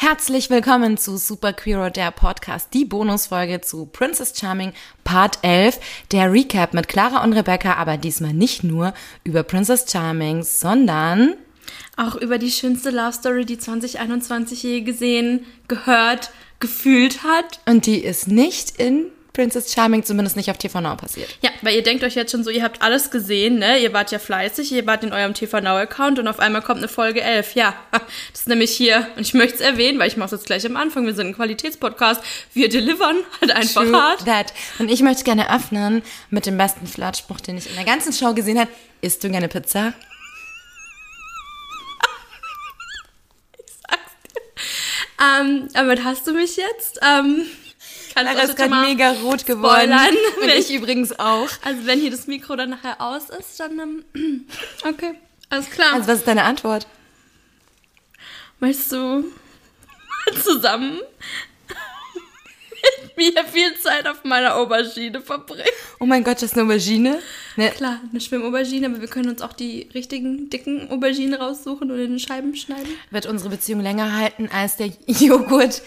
Herzlich willkommen zu Super Queero, der Podcast, die Bonusfolge zu Princess Charming Part 11, der Recap mit Clara und Rebecca, aber diesmal nicht nur über Princess Charming, sondern auch über die schönste Love Story, die 2021 je gesehen, gehört, gefühlt hat. Und die ist nicht in Princess Charming zumindest nicht auf TV Now passiert. Ja, weil ihr denkt euch jetzt schon so, ihr habt alles gesehen, ne? Ihr wart ja fleißig, ihr wart in eurem TV Now Account und auf einmal kommt eine Folge 11. Ja, das ist nämlich hier und ich möchte es erwähnen, weil ich mache es jetzt gleich am Anfang. Wir sind ein Qualitätspodcast. Wir delivern halt einfach True hart. That. Und ich möchte gerne öffnen mit dem besten Flirtspruch, den ich in der ganzen Show gesehen habe. Isst du gerne Pizza? Ähm, damit hast du mich jetzt. Ähm, kannst Lara ist gerade mega rot geworden. spoilern, ich übrigens auch. Also wenn hier das Mikro dann nachher aus ist, dann ähm, okay, alles klar. Also was ist deine Antwort? Möchtest du zusammen mit mir viel Zeit auf meiner Aubergine verbringen? Oh mein Gott, das ist eine Aubergine. Ne, Klar, eine Schwimmaubergine, aber wir können uns auch die richtigen dicken Auberginen raussuchen und in Scheiben schneiden. wird unsere Beziehung länger halten als der Joghurt,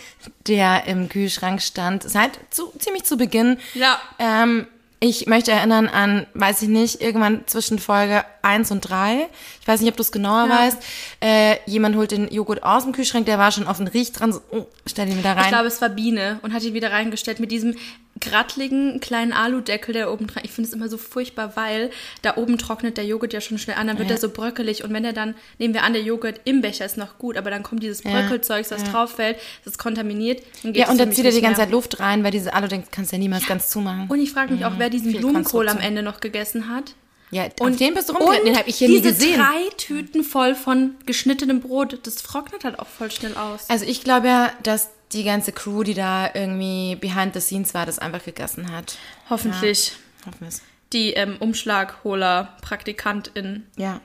der im Kühlschrank stand. Seit zu, ziemlich zu Beginn. Ja. Ähm, ich möchte erinnern an, weiß ich nicht, irgendwann zwischen Folge 1 und 3. Ich weiß nicht, ob du es genauer Ja. weißt. Äh, jemand holt den Joghurt aus dem Kühlschrank, der war schon offen, riecht dran, so, oh, stell ihn wieder rein. Ich glaube, es war Biene und hat ihn wieder reingestellt mit diesem grattligen kleinen Aludeckel, der oben dran. Ich finde es immer so furchtbar, weil da oben trocknet der Joghurt ja schon schnell an, dann wird Ja. er so bröckelig und wenn er dann, nehmen wir an, der Joghurt im Becher ist noch gut, aber dann kommt dieses Ja. Bröckelzeugs, das Ja. drauf fällt, das ist kontaminiert. Dann geht ja, und dann zieht er die ganze mehr. Zeit Luft rein, weil diese Alu-Dings kannst du ja niemals ganz zumachen. Und ich frage mich auch, wer diesen Mhm. Viel Blumenkohl am. Ende noch gegessen hat. ja, Und den bist du rumgeritten, den habe ich hier nie diese gesehen. drei Tüten voll von geschnittenem Brot, das trocknet halt auch voll schnell aus. Also ich glaube ja, dass die ganze Crew, die da irgendwie behind the scenes war, das einfach gegessen hat. Hoffentlich. Hoffen wir's. Die ähm, Umschlagholer, Praktikantin. Ja.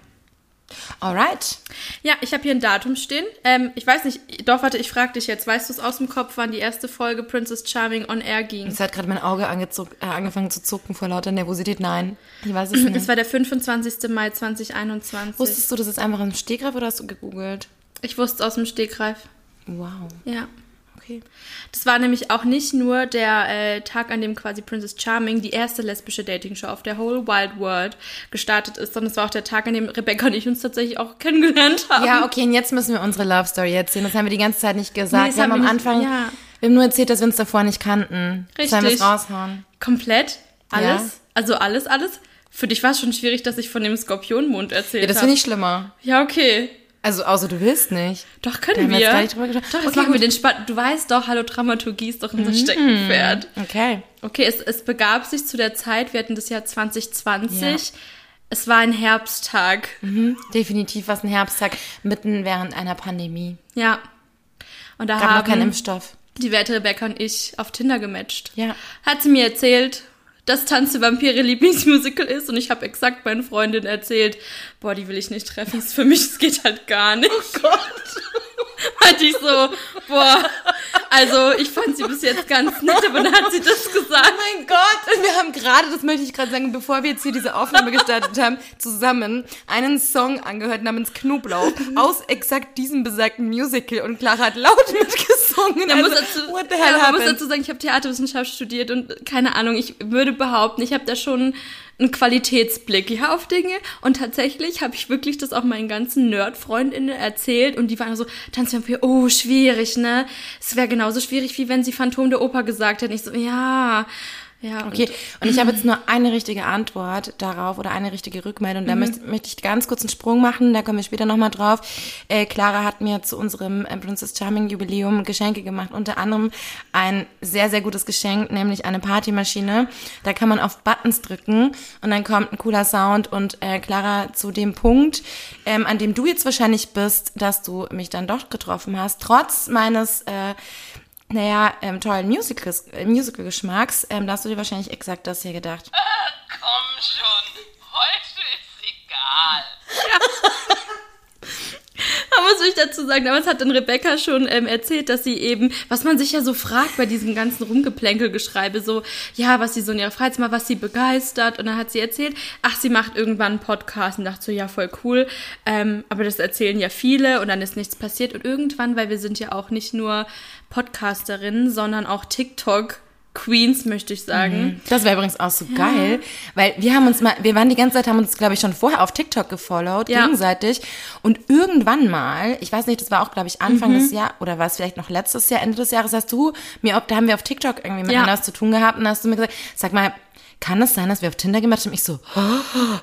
Alright. Ja, ich habe hier ein Datum stehen. Ähm, ich weiß nicht, doch, warte, ich frage dich jetzt. Weißt du es aus dem Kopf, wann die erste Folge Princess Charming on Air ging? Es hat gerade mein Auge äh, angefangen zu zucken vor lauter Nervosität. Nein, ich weiß es nicht. Es war der 25. Mai 2021. Wusstest du, das ist einfach im Stegreif oder hast du gegoogelt? ich wusste es aus dem Stegreif. Wow. Ja. Okay. Das war nämlich auch nicht nur der äh, Tag, an dem quasi Princess Charming, die erste lesbische Dating-Show auf der Whole Wild World gestartet ist, sondern es war auch der Tag, an dem Rebecca und ich uns tatsächlich auch kennengelernt haben. Ja, okay, und jetzt müssen wir unsere Love Story erzählen. Das haben wir die ganze Zeit nicht gesagt. Nee, wir haben am nicht- Anfang, ja. wir haben nur erzählt, dass wir uns davor nicht kannten. Richtig. Sollen wir es raushauen? Komplett? Alles? Ja. Also alles, alles? Für dich war es schon schwierig, dass ich von dem Skorpionmond erzählt Ja, das habe. finde ich schlimmer. Ja, okay. Also, außer du willst nicht. Doch, können wir wir. jetzt gar nicht drüber gesprochen. Doch, jetzt Okay, machen wir den Spaß. Du weißt doch, Hallo Dramaturgie ist doch unser Mhm. Steckenpferd. Okay. Okay, es, es begab sich zu der Zeit, wir hatten das Jahr 2020. Ja. Es war ein Herbsttag. Mhm. Definitiv was ein Herbsttag mitten während einer Pandemie. Ja. Und da Gab noch haben keinen Impfstoff. die werte Rebecca und ich auf Tinder gematcht. Ja. Hat sie mir erzählt, dass Tanz der Vampire Lieblingsmusical ist und ich habe exakt meinen Freundin erzählt, boah, die will ich nicht treffen, ist für mich, es geht halt gar nicht. Oh Gott. Hatte ich so, boah, also ich fand sie bis jetzt ganz nett, aber dann hat sie das gesagt. Oh mein Gott, und wir haben gerade, das möchte ich gerade sagen, bevor wir jetzt hier diese Aufnahme gestartet haben, zusammen einen Song angehört namens Knoblauch aus exakt diesem besagten Musical und Clara hat laut mitgesungen. Man, also, muss dazu, what the ja, hell man muss dazu sagen, ich habe Theaterwissenschaft studiert und keine Ahnung, ich würde behaupten, ich habe da schon einen Qualitätsblick ja, auf Dinge und tatsächlich habe ich wirklich das auch meinen ganzen Nerd-Freundinnen erzählt und die waren so, Tanzvampir, oh, schwierig, ne? Es wäre genauso schwierig, wie wenn sie Phantom der Oper gesagt hätten. Ich so, ja, ja. Okay, und ich habe jetzt nur eine richtige Antwort darauf oder eine richtige Rückmeldung. Da möchte, möchte ich ganz kurz einen Sprung machen, da kommen wir später nochmal drauf. Äh, Clara hat mir zu unserem äh, Princess Charming Jubiläum Geschenke gemacht, unter anderem ein sehr, sehr gutes Geschenk, nämlich eine Partymaschine. Da kann man auf Buttons drücken und dann kommt ein cooler Sound und äh, Clara zu dem Punkt, ähm, an dem du jetzt wahrscheinlich bist, dass du mich dann doch getroffen hast, trotz meines äh, naja, ähm, tollen Musicals, äh, Musical-Geschmacks, ähm, da hast du dir wahrscheinlich exakt das hier gedacht. Komm schon, heute ist egal. Aber muss ich dazu sagen, damals hat dann Rebecca schon ähm, erzählt, dass sie eben, was man sich ja so fragt bei diesem ganzen Rumgeplänkelgeschreibe, so, ja, was sie so in ihrer Freizeit macht, was sie begeistert. Und dann hat sie erzählt, ach, sie macht irgendwann einen Podcast und dachte so, ja, voll cool. Ähm, aber das erzählen ja viele und dann ist nichts passiert. Und irgendwann, weil wir sind ja auch nicht nur Podcasterinnen, sondern auch TikTok Queens, möchte ich sagen. Mhm. Das wäre übrigens auch so ja. geil, weil wir haben uns mal, wir waren die ganze Zeit, haben uns, glaube ich, schon vorher auf TikTok gefollowt, ja. gegenseitig. Und irgendwann mal, ich weiß nicht, das war auch, glaube ich, Anfang mhm. des Jahres, oder war es vielleicht noch letztes Jahr, Ende des Jahres, hast du mir, da haben wir auf TikTok irgendwie miteinander ja. was zu tun gehabt und hast du mir gesagt, sag mal, kann es sein, dass wir auf Tinder gemacht haben? Ich so, oh.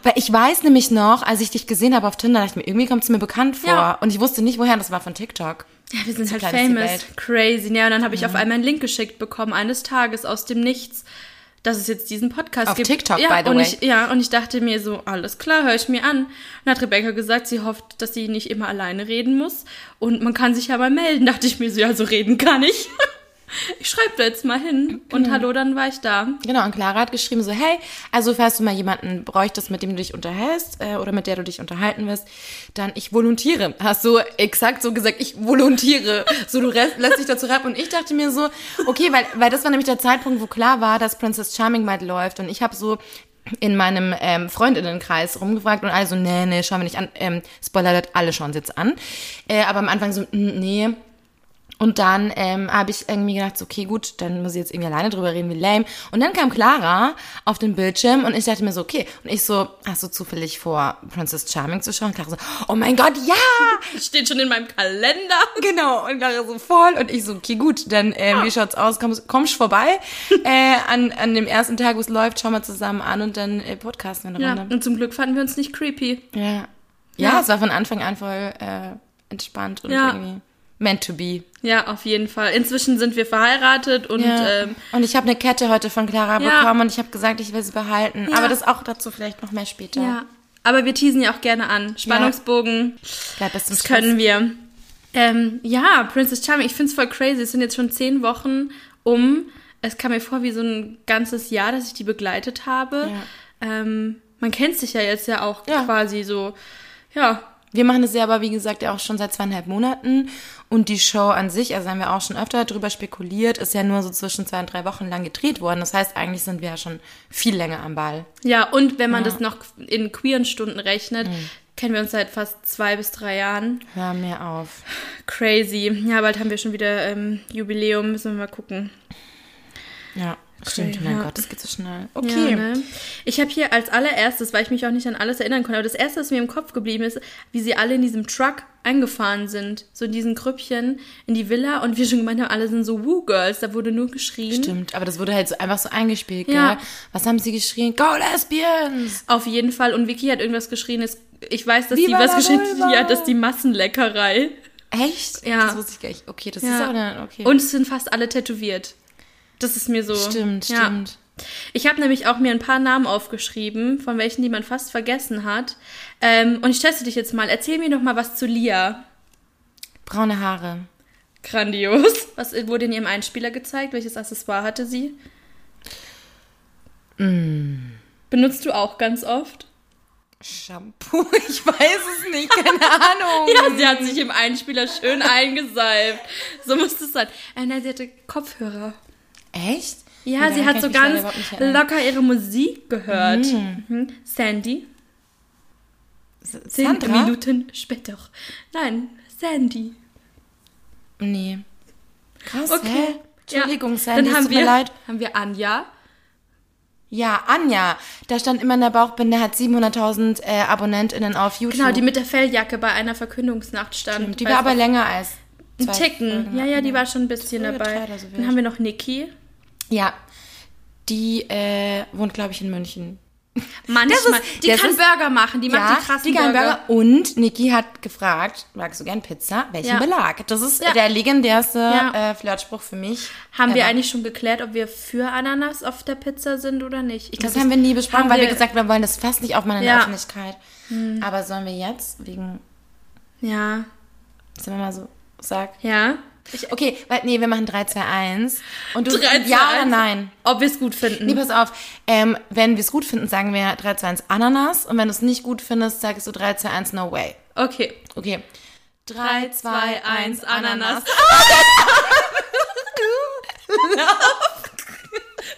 weil ich weiß nämlich noch, als ich dich gesehen habe auf Tinder, dachte ich mir, irgendwie kommt es mir bekannt vor. Ja. Und ich wusste nicht, woher das war von TikTok. Ja, wir sind so halt famous. Crazy. Ja, und dann habe ich ja. auf einmal einen Link geschickt bekommen, eines Tages aus dem Nichts, dass es jetzt diesen Podcast auf gibt. Auf TikTok, ja, by the und way. Ich, ja, und ich dachte mir so, alles klar, höre ich mir an. Und dann hat Rebecca gesagt, sie hofft, dass sie nicht immer alleine reden muss. Und man kann sich ja mal melden. Dachte ich mir so, ja, so reden kann ich. ich schreibe da jetzt mal hin und genau. hallo, dann war ich da. Genau, und Clara hat geschrieben so, hey, also falls du mal jemanden bräuchtest, mit dem du dich unterhältst äh, oder mit der du dich unterhalten wirst, dann ich volontiere. Hast du exakt so gesagt, ich volontiere. So, du lässt dich dazu rappen. Und ich dachte mir so, okay, weil, weil das war nämlich der Zeitpunkt, wo klar war, dass Princess Charming bald läuft. Und ich habe so in meinem ähm, Freundinnenkreis rumgefragt und alle so, nee, nee, schauen wir nicht an. Ähm, Spoiler, alle schauen es jetzt an. Äh, aber am Anfang so, nee, und dann ähm, habe ich irgendwie gedacht, so, okay, gut, dann muss ich jetzt irgendwie alleine drüber reden, wie lame. Und dann kam Clara auf den Bildschirm und ich dachte mir so, okay. Und ich so, hast du zufällig vor, Princess Charming zu schauen? Und Clara so, oh mein Gott, ja! Steht schon in meinem Kalender. Genau. Und Clara so voll. Und ich so, okay, gut, dann ähm, wie schaut's aus? Komm, kommst vorbei äh, an, an dem ersten Tag, wo es läuft, schauen wir zusammen an und dann äh, podcasten wir eine ja, Runde. Und zum Glück fanden wir uns nicht creepy. Ja. Ja, ja. es war von Anfang an voll äh, entspannt und ja. irgendwie meant to be. Ja, auf jeden Fall. Inzwischen sind wir verheiratet und ja. ähm, und ich habe eine Kette heute von Clara ja. bekommen und ich habe gesagt, ich will sie behalten. Ja. Aber das auch dazu vielleicht noch mehr später. Ja. Aber wir teasen ja auch gerne an. Spannungsbogen. Ja. bis zum das können wir. Ähm, ja, Princess Charming. Ich find's voll crazy. Es sind jetzt schon zehn Wochen um. Es kam mir vor wie so ein ganzes Jahr, dass ich die begleitet habe. Ja. Ähm, man kennt sich ja jetzt ja auch quasi so. Ja, wir machen es ja aber, wie gesagt, ja auch schon seit zweieinhalb Monaten. Und die Show an sich, also haben wir auch schon öfter darüber spekuliert, ist ja nur so zwischen zwei und drei Wochen lang gedreht worden. Das heißt, eigentlich sind wir ja schon viel länger am Ball. Ja, und wenn man ja. das noch in queeren Stunden rechnet, mhm. kennen wir uns seit fast zwei bis drei Jahren. Hör mir auf. Crazy. Ja, bald haben wir schon wieder ähm, Jubiläum, müssen wir mal gucken. Ja. Stimmt, mein ja. Gott, das geht so schnell. Okay. Ja, ne? Ich habe hier als allererstes, weil ich mich auch nicht an alles erinnern konnte, aber das erste, was mir im Kopf geblieben ist, wie sie alle in diesem Truck eingefahren sind, so in diesen Krüppchen in die Villa und wir schon gemeint haben, alle sind so Woo-Girls, da wurde nur geschrien. Stimmt, aber das wurde halt so einfach so eingespielt, ja. gell? Was haben sie geschrien? Go Lesbians! Auf jeden Fall und Vicky hat irgendwas geschrien, ich weiß, dass Viva die was geschrien hat, ja, das ist die Massenleckerei. Echt? Ja. Das wusste ich gar nicht. Okay, das ja. ist auch dann, okay. Und es sind fast alle tätowiert. Das ist mir so. Stimmt, ja. stimmt. Ich habe nämlich auch mir ein paar Namen aufgeschrieben, von welchen die man fast vergessen hat. Ähm, und ich teste dich jetzt mal. Erzähl mir doch mal was zu Lia. Braune Haare. Grandios. Was wurde in ihrem Einspieler gezeigt? Welches Accessoire hatte sie? Mm. Benutzt du auch ganz oft? Shampoo? Ich weiß es nicht, keine Ahnung. ja, sie hat sich im Einspieler schön eingeseift. So muss es sein. Äh, nein, sie hatte Kopfhörer. Echt? Ja, ja sie hat so ganz locker ihre Musik gehört. Mhm. Mhm. Sandy. Zehn Minuten später. Nein, Sandy. Nee. Krass, okay. Hä? Entschuldigung, ja. Sandy, Dann haben wir, leid. haben wir Anja. Ja, Anja. Da stand immer in der Bauchbinde, hat 700.000 äh, AbonnentInnen auf YouTube. Genau, die mit der Felljacke bei einer Verkündungsnacht stand. Stimmt, die war aber länger als ein Ticken. Ja, ja, die war schon ein bisschen dabei. So Dann haben wir noch Niki. Ja, die äh, wohnt, glaube ich, in München. Manchmal. Ist, die kann ist, Burger machen, die ja, macht die krassen die kann Burger. Burger. Und Niki hat gefragt, magst du gern Pizza? Welchen ja. Belag? Das ist ja. der legendärste äh, Flirtspruch für mich. Haben ever. wir eigentlich schon geklärt, ob wir für Ananas auf der Pizza sind oder nicht? Ich das glaub, haben wir nie besprochen, weil wir, wir, gesagt wir wollen das fast nicht aufmachen in der Öffentlichkeit. Hm. Aber sollen wir jetzt wegen... Ja. Sollen wir mal so sagen? Ja. Ich, okay, weil, nee, wir machen 3, 2, 1. Und du, 3, 2, ja oder nein? Ob wir es gut finden. Nee, pass auf. Ähm, wenn wir es gut finden, sagen wir 3, 2, 1 Ananas. Und wenn du es nicht gut findest, sagst du 3, 2, 1 No Way. Okay. Okay. 3, 2, 1, Ananas.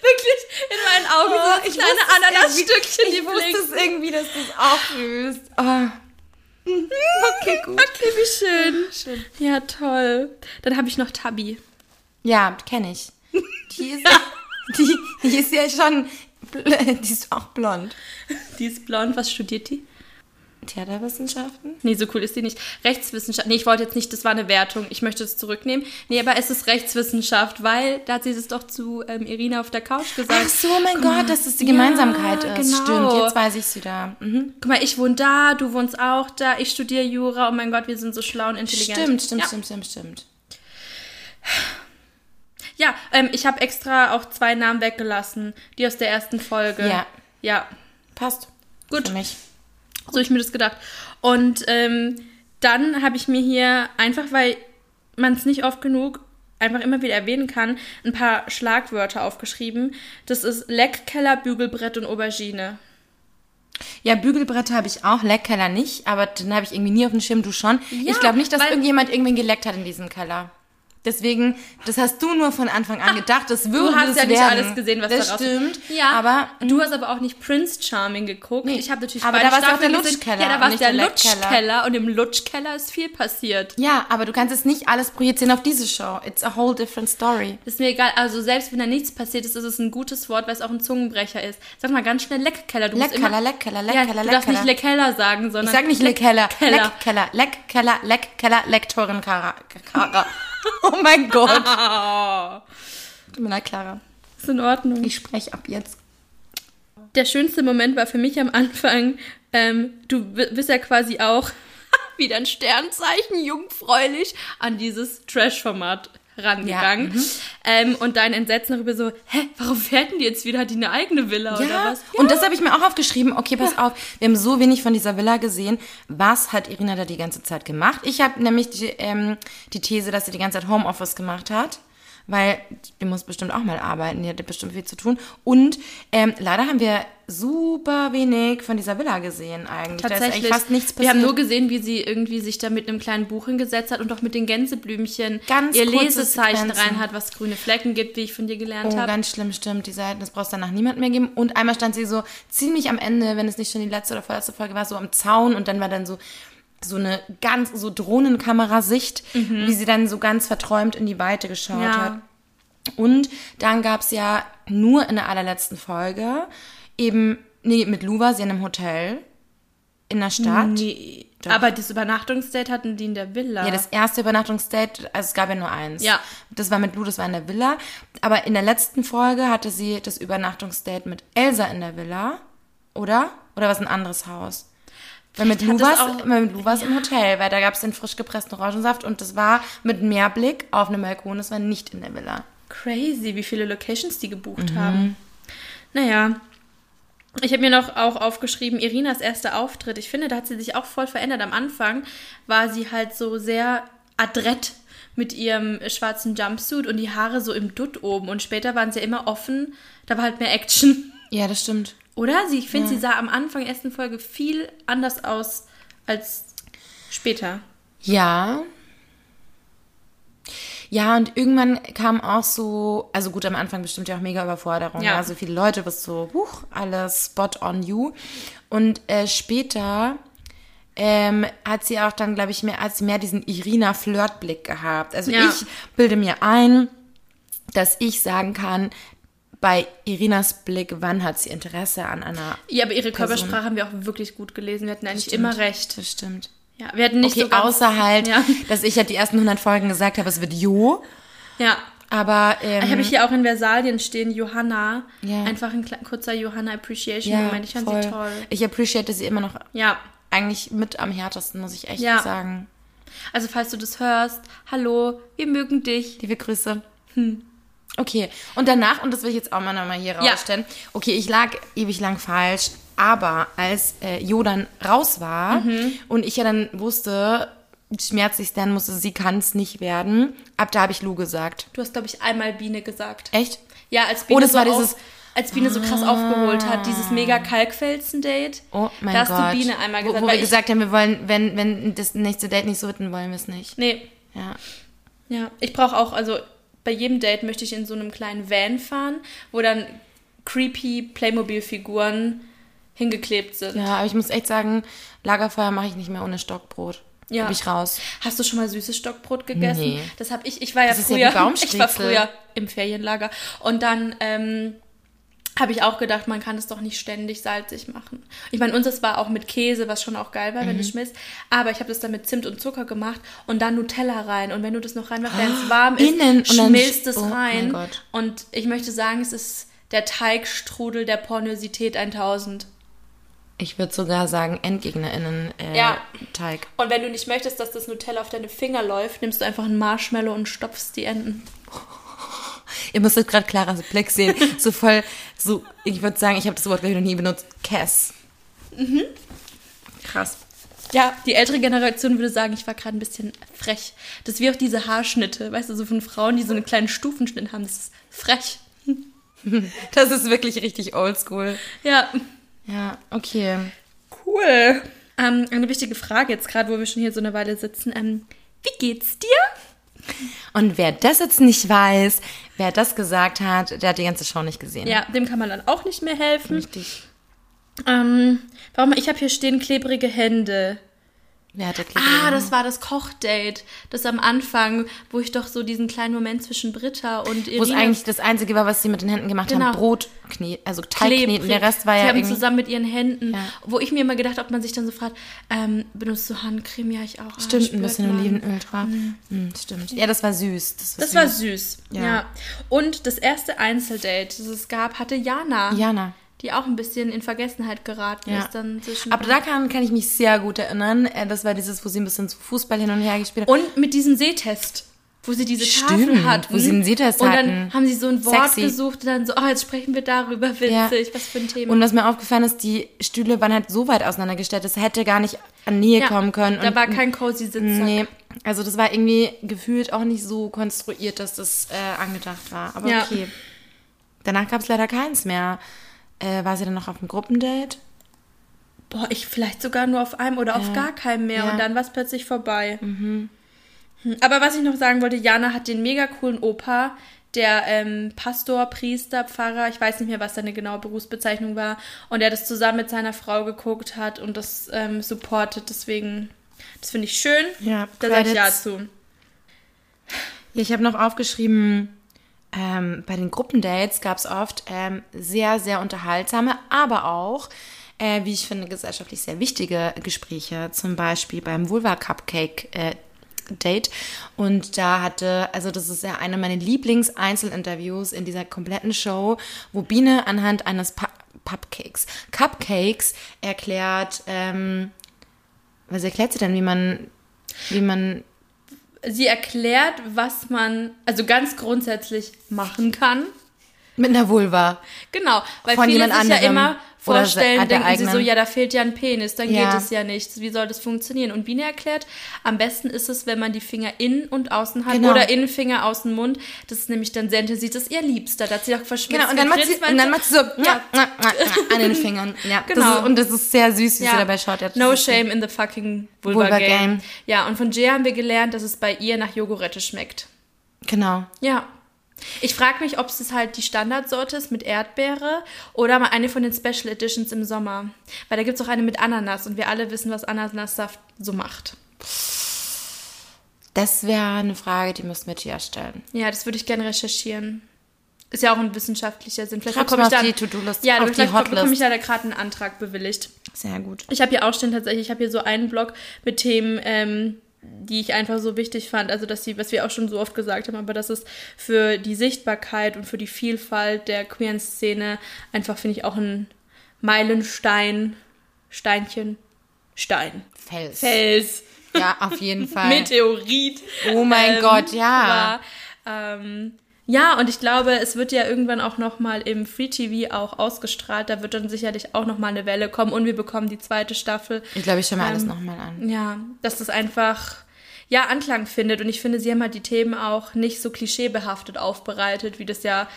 Wirklich in meinen Augen Oh, so ich kleine Ananasstückchen, die Ich wusste es irgendwie, dass du es auch. Oh. Okay, gut. Okay, wie schön. Schön. Ja, toll. Dann habe ich noch Tabi. Ja, kenne ich. Die ist, die, die ist ja schon, die ist auch blond. Die ist blond. Was studiert die? Theaterwissenschaften? Nee, so cool ist die nicht. Rechtswissenschaft. Nee, ich wollte jetzt nicht, das war eine Wertung. Ich möchte es zurücknehmen. Nee, aber es ist Rechtswissenschaft, weil da hat sie es doch zu ähm, Irina auf der Couch gesagt. Ach so, mein Guck Gott, mal. dass es die Ja, Gemeinsamkeit ist. genau. Stimmt, jetzt weiß ich es wieder. Mhm. Guck mal, ich wohne da, du wohnst auch da, ich studiere Jura. Oh mein Gott, wir sind so schlau und intelligent. Stimmt, stimmt, ja. stimmt, stimmt, stimmt. Ja, ähm, ich habe extra auch zwei Namen weggelassen. Die aus der ersten Folge. Ja. Ja, Passt. Gut. Für mich. So habe ich mir das gedacht. Und ähm, dann habe ich mir hier einfach, weil man es nicht oft genug einfach immer wieder erwähnen kann, ein paar Schlagwörter aufgeschrieben. Das ist Leckkeller, Bügelbrett und Aubergine. Ja, Bügelbretter habe ich auch, Leckkeller nicht, aber den habe ich irgendwie nie auf dem Schirm, du schon. Ja, ich glaube nicht, dass irgendjemand irgendwen geleckt hat in diesem Keller. Deswegen, das hast du nur von Anfang an gedacht, das würde Du hast ja nicht werden. alles gesehen, was das da raus stimmt. Ja, aber du hast aber auch nicht Prince Charming geguckt. Nee, ich habe natürlich aber da auch Staffeln der. Lutschkeller Ja, da war nicht der der Leckkeller. Lutschkeller und im Lutschkeller ist viel passiert. ja, aber du kannst es nicht alles projizieren auf diese Show. It's a whole different story. Ist mir egal, also selbst wenn da nichts passiert ist, ist es ein gutes Wort, weil es auch ein Zungenbrecher ist. Sag mal ganz schnell Leckkeller. Du Leckkeller, immer, Leckkeller, ja, Leckkeller, du darfst nicht Leckkeller. Sagen, sondern Ich sag nicht Leck- Leckkeller, Keller. Leckkeller, Leckkeller, Leckkeller, Lektorin Kara. Oh mein Gott. Tut mir leid, Clara. Ist in Ordnung. Ich spreche ab jetzt. Der schönste Moment war für mich am Anfang, ähm, du bist ja quasi auch wieder ein Sternzeichen, jungfräulich, an dieses Trash-Format rangegangen. Ja, mhm. ähm, und dein Entsetzen darüber so, hä, warum fährt denn die jetzt wieder? Hat die eine eigene Villa oder Ja, was? und das habe ich mir auch aufgeschrieben. Okay, pass auf, wir haben so wenig von dieser Villa gesehen. Was hat Irina da die ganze Zeit gemacht? Ich habe nämlich die, ähm, die These, dass sie die ganze Zeit Homeoffice gemacht hat. Weil die muss bestimmt auch mal arbeiten, die hat bestimmt viel zu tun. Und ähm, leider haben wir super wenig von dieser Villa gesehen eigentlich. Da ist Tatsächlich. fast nichts Wir passiert. haben nur gesehen, wie sie irgendwie sich da mit einem kleinen Buch hingesetzt hat und auch mit den Gänseblümchen Ganz ihr Lesezeichen rein hat, was grüne Flecken gibt, wie ich von dir gelernt Oh, habe. ganz schlimm, stimmt. Die Seiten, das brauchst du danach niemand mehr geben. Und einmal stand sie so ziemlich am Ende, wenn es nicht schon die letzte oder vorletzte Folge war, so am Zaun und dann war dann so so eine ganz so Drohnenkamerasicht, wie sie dann so ganz verträumt in die Weite geschaut Mhm. Ja. hat. Und dann gab's ja nur in der allerletzten Folge eben, nee, mit Lou war sie in einem Hotel in der Stadt. Nee. Aber das Übernachtungsdate hatten die in der Villa. Ja, das erste Übernachtungsdate, also es gab ja nur eins. Ja. Das war mit Lou, das war in der Villa. Aber in der letzten Folge hatte sie das Übernachtungsdate mit Elsa in der Villa, oder? Oder war es ein anderes Haus? Weil mit Lou war es war's im Hotel, weil da gab es den frisch gepressten Orangensaft und das war mit Meerblick auf einem Balkon, das war nicht in der Villa. Crazy, wie viele Locations die gebucht Mhm. haben. Naja. Ich habe mir noch auch aufgeschrieben, Irinas erster Auftritt. Ich finde, da hat sie sich auch voll verändert. Am Anfang war sie halt so sehr adrett mit ihrem schwarzen Jumpsuit und die Haare so im Dutt oben. Und später waren sie immer offen. Da war halt mehr Action. Ja, das stimmt. Oder? Sie, ich finde, sie sah am Anfang der ersten Folge viel anders aus als später. Ja. Ja, und irgendwann kam auch so, also gut, am Anfang bestimmt ja auch mega Überforderung, Ja. so viele Leute, bist so, huch, alles spot on you. Und äh, später ähm, hat sie auch dann, glaube ich, mehr, als mehr diesen Irina-Flirtblick gehabt. Also Ja. ich bilde mir ein, dass ich sagen kann, bei Irinas Blick, wann hat sie Interesse an einer Ja, aber ihre Person. Körpersprache haben wir auch wirklich gut gelesen. Wir hatten eigentlich Stimmt, immer recht. Das stimmt. Ja, wir hatten nicht Okay, so ganz, außer halt, Ja. dass ich halt die ersten 100 Folgen gesagt habe, es wird Jo. ja. Aber ähm, Ich habe ich hier auch in Versalien stehen, Johanna. Ja. Einfach ein kurzer Johanna Appreciation ja, Moment. Ich fand voll. sie toll. Ich appreciate sie immer noch Ja. eigentlich mit am härtesten, muss ich echt Ja. sagen. Also falls du das hörst, hallo, wir mögen dich. Liebe Grüße. Okay, und danach, und das will ich jetzt auch mal nochmal hier Ja. rausstellen. Okay, ich lag ewig lang falsch, aber als äh, Jo dann raus war Mhm. und ich ja dann wusste, schmerzlich dann musste, sie kann es nicht werden, ab da habe ich Lu gesagt. Du hast, glaube ich, einmal Biene gesagt. Echt? Ja, als Biene Oh, das so war auf- dieses, als Biene so krass aufgeholt hat, dieses mega Kalkfelsen-Date. Oh mein da Gott. hast du Biene einmal Wo, gesagt. wo weil wir ich- gesagt haben, wir wollen, wenn, wenn das nächste Date nicht so wird, dann wollen wir es nicht. Nee, Ja. ja. Ich brauche auch, also bei jedem Date möchte ich in so einem kleinen Van fahren, wo dann creepy Playmobil-Figuren hingeklebt sind. Ja, aber ich muss echt sagen, Lagerfeuer mache ich nicht mehr ohne Stockbrot. Ja. Gib ich raus. Hast du schon mal süßes Stockbrot gegessen? Nee. Das habe ich. Ich war ja Das ist ja früher. Baumstriezel. ich war früher im Ferienlager und dann ähm, habe ich auch gedacht, man kann es doch nicht ständig salzig machen. Ich meine, unseres war auch mit Käse, was schon auch geil war, Mhm. wenn du schmilzt. Aber ich habe das dann mit Zimt und Zucker gemacht und dann Nutella rein. Und wenn du das noch reinmachst, wenn es warm ist, Innen und dann schmilzt es oh rein. Und ich möchte sagen, es ist der Teigstrudel der Pornosität 1000. Ich würde sogar sagen, EndgegnerInnen äh, Ja. Teig. Und wenn du nicht möchtest, dass das Nutella auf deine Finger läuft, nimmst du einfach einen Marshmallow und stopfst die Enden. Ihr müsstet gerade Claras Blick sehen. So voll, so, ich würde sagen, ich habe das Wort glaube ich noch nie benutzt. Cass. Mhm. Krass. Ja, die ältere Generation würde sagen, ich war gerade ein bisschen frech. Das ist wie auch diese Haarschnitte, weißt du, so von Frauen, die so einen kleinen Stufenschnitt haben. Das ist frech. Das ist wirklich richtig oldschool. Ja, Ja, okay. cool. Ähm, eine wichtige Frage jetzt gerade, wo wir schon hier so eine Weile sitzen. Ähm, wie geht's dir? Und wer das jetzt nicht weiß, wer das gesagt hat, der hat die ganze Show nicht gesehen. Ja, dem kann man dann auch nicht mehr helfen. Richtig. Ähm, warum? Ich habe hier stehen klebrige Hände. Wer hat der Klick Ah, das war das Kochdate. Das am Anfang, wo ich doch so diesen kleinen Moment zwischen Britta und Irina Wo es eigentlich das Einzige war, was sie mit den Händen gemacht Genau. haben, Brot kneten, also Teig kneten. Der Rest war Sie ja haben irgendwie... zusammen mit ihren Händen, Ja. wo ich mir immer gedacht, ob man sich dann so fragt, ähm, benutzt du Handcreme? Ja, ich auch. Ah, Stimmt, ein spürt bisschen man. Olivenöl drauf. Mm, stimmt. Ja, das war süß. Das war, Das süß. war süß, ja. Ja. Und das erste Einzeldate, das es gab, hatte Jana, Jana. Die auch ein bisschen in Vergessenheit geraten Ja. ist. Dann zwischen Aber daran kann ich mich sehr gut erinnern. Äh, Das war dieses, wo sie ein bisschen zu Fußball hin und her gespielt hat. Und mit diesem Sehtest, wo sie diese Stimmt, Tafel hatten. wo sie einen Sehtest Und hatten. dann haben sie so ein Wort Sexy. gesucht und dann so, oh, jetzt sprechen wir darüber, witzig, Ja. was für ein Thema. Und was mir aufgefallen ist, die Stühle waren halt so weit auseinandergestellt, das hätte gar nicht an Nähe Ja, kommen können. Da und, war kein cozy Sitzsack. Nee, also das war irgendwie gefühlt auch nicht so konstruiert, dass das äh, angedacht war. Aber Ja. okay. Danach gab es leider keins mehr. Äh, war sie dann noch auf einem Gruppendate? Boah, ich vielleicht sogar nur auf einem oder auf Ja. gar keinem mehr Ja. Mhm. und dann war es plötzlich vorbei. Hm. Aber was ich noch sagen wollte, Jana hat den mega coolen Opa, der ähm, Pastor, Priester, Pfarrer, ich weiß nicht mehr, was seine genaue Berufsbezeichnung war, und der das zusammen mit seiner Frau geguckt hat und das ähm, supportet. Deswegen, das finde ich schön. Ja, da sage ich ja zu. Ja, ich habe noch aufgeschrieben, ähm, bei den Gruppendates gab es oft ähm, sehr, sehr unterhaltsame, aber auch, äh, wie ich finde, gesellschaftlich sehr wichtige Gespräche. Zum Beispiel beim Vulva Cupcake äh, Date. Und da hatte, also das ist ja eine meiner Lieblings-Einzelinterviews in dieser kompletten Show, wo Biene anhand eines Pu Cupcakes, Cupcakes erklärt, ähm, was erklärt sie denn, wie man, wie man Sie erklärt, was man, also ganz grundsätzlich machen kann. mit einer Vulva Genau, weil Von viele sich ja anderem immer oder vorstellen, denken sie so, eigenen- ja, da fehlt ja ein Penis, dann Ja. geht es ja nicht. Wie soll das funktionieren? Und Biene erklärt, am besten ist es, wenn man die Finger innen und außen hat Genau. oder Innenfinger außen Mund. Das ist nämlich dann sehr intensiv, das ist ihr Liebster. Da hat sie auch verschwitzt Genau, und dann macht sie, und dann macht sie so Ja. an den Fingern. Ja, Genau. Das ist, und das ist sehr süß, wie Ja. sie dabei schaut. Ja, no shame in the fucking Vulva, Vulva game. game. Ja, und von Jay haben wir gelernt, dass es bei ihr nach Jogurette schmeckt. Genau. Ja. Ich frage mich, ob es halt die Standardsorte ist mit Erdbeere oder mal eine von den Special Editions im Sommer. Weil da gibt es auch eine mit Ananas und wir alle wissen, was Ananassaft so macht. Das wäre eine Frage, die müssten wir Tia stellen. Ja, das würde ich gerne recherchieren. Ist ja auch ein wissenschaftlicher Sinn. Vielleicht bekomme ich da, die To-Do-List, ja, auf die vielleicht Hotlist. bekomme ich da gerade einen Antrag bewilligt. Sehr gut. Ich habe hier auch stehen tatsächlich, ich habe hier so einen Blog mit Themen, ähm, die ich einfach so wichtig fand. Also, dass sie, was wir auch schon so oft gesagt haben, aber dass es für die Sichtbarkeit und für die Vielfalt der queeren Szene einfach, finde ich, auch ein Meilenstein, Steinchen, Stein, Fels. Fels, Ja, auf jeden Fall. Meteorit. Oh mein Gott, ja. War, ähm, ja, und ich glaube, es wird ja irgendwann auch noch mal im Free TV auch ausgestrahlt. Da wird dann sicherlich auch noch mal eine Welle kommen und wir bekommen die zweite Staffel. Ich glaube, ich schaue mir alles Ähm, nochmal an. Ja, dass das einfach ja Anklang findet und ich finde, sie haben halt die Themen auch nicht so klischeebehaftet aufbereitet, wie das ja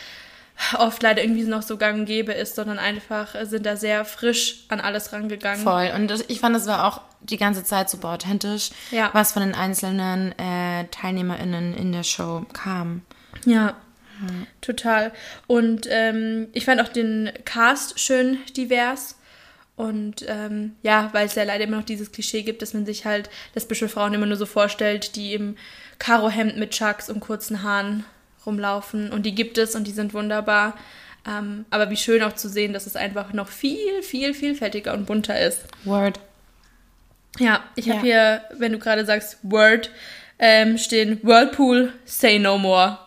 oft leider irgendwie noch so gang und gäbe ist, sondern einfach sind da sehr frisch an alles rangegangen. Voll. Und ich fand, es war auch die ganze Zeit super authentisch, Ja. was von den einzelnen äh, TeilnehmerInnen in der Show kam. Ja, total. Und ähm, ich fand auch den Cast schön divers. Und ähm, ja, weil es ja leider immer noch dieses Klischee gibt, dass man sich halt lesbische Frauen immer nur so vorstellt, die im Karohemd mit Chucks und kurzen Haaren rumlaufen. Und die gibt es und die sind wunderbar. Ähm, aber wie schön auch zu sehen, dass es einfach noch viel, viel vielfältiger und bunter ist. Word. Ja, ich habe Ja. hier, wenn du gerade sagst Word, ähm, stehen Whirlpool, say no more.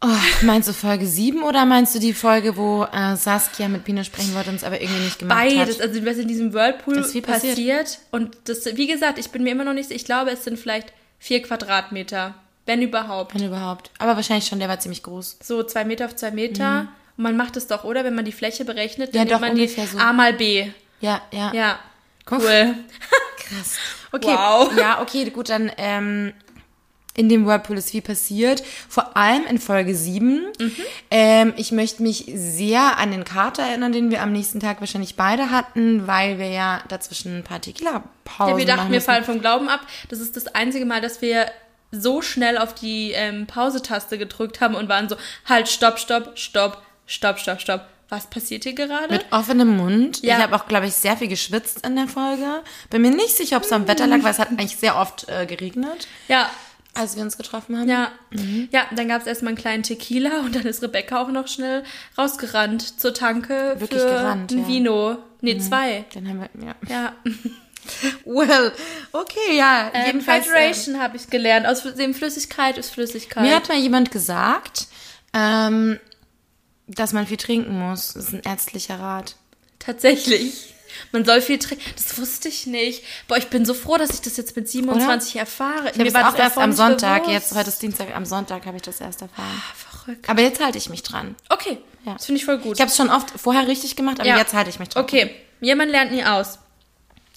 Oh, meinst du Folge 7 oder meinst du die Folge, wo äh, Saskia mit Pina sprechen wollte und es aber irgendwie nicht gemacht Beides, hat? also was in diesem Whirlpool passiert. passiert. Und das, wie gesagt, ich bin mir immer noch nicht, ich glaube, es sind vielleicht vier Quadratmeter, wenn überhaupt. Wenn überhaupt. Aber wahrscheinlich schon, der war ziemlich groß. So zwei Meter auf zwei Meter. Und man macht es doch, oder? Wenn man die Fläche berechnet, Ja, dann nimmt doch, man die so. A mal B. Ja, ja. Ja, cool. Krass. Okay. Wow. Ja, okay, gut, dann ähm, in dem Whirlpool ist viel passiert. Vor allem in Folge 7. Mhm. Ähm, ich möchte mich sehr an den Kater erinnern, den wir am nächsten Tag wahrscheinlich beide hatten, weil wir ja dazwischen ein paar Tequila-Pausen Ja, wir dachten, wir fallen vom Glauben ab. Das ist das einzige Mal, dass wir so schnell auf die ähm, Pause-Taste gedrückt haben und waren so, halt, stopp, stopp, stopp, stopp, stopp, stopp. Was passiert hier gerade? Mit offenem Mund. Ja. Ich habe auch, glaube ich, sehr viel geschwitzt in der Folge. Bin mir nicht sicher, ob es am Wetter lag, weil es hat eigentlich sehr oft äh, geregnet, Ja, als wir uns getroffen haben. ja. Ja, dann gab es erstmal einen kleinen Tequila und dann ist Rebecca auch noch schnell rausgerannt zur Tanke Wirklich für gerannt, ein ja. Vino. Nee, zwei. Dann haben wir, ja. Ja. Well, okay, ja. Ähm, jedenfalls. äh, Hydration habe ich gelernt. Aus dem Flüssigkeit ist Flüssigkeit. Mir hat mal jemand gesagt, ähm, dass man viel trinken muss. Das ist ein ärztlicher Rat. Tatsächlich. Man soll viel trinken. Das wusste ich nicht. Boah, ich bin so froh, dass ich das jetzt mit 27 erfahre. Ich habe es auch erst am Sonntag, bewusst. jetzt heute ist Dienstag, am Sonntag habe ich das erst erfahren. Ah, verrückt. Aber jetzt halte ich mich dran. Okay, Ja. das finde ich voll gut. Ich habe es schon oft vorher richtig gemacht, aber Ja. jetzt halte ich mich dran. Okay, jemand lernt nie aus.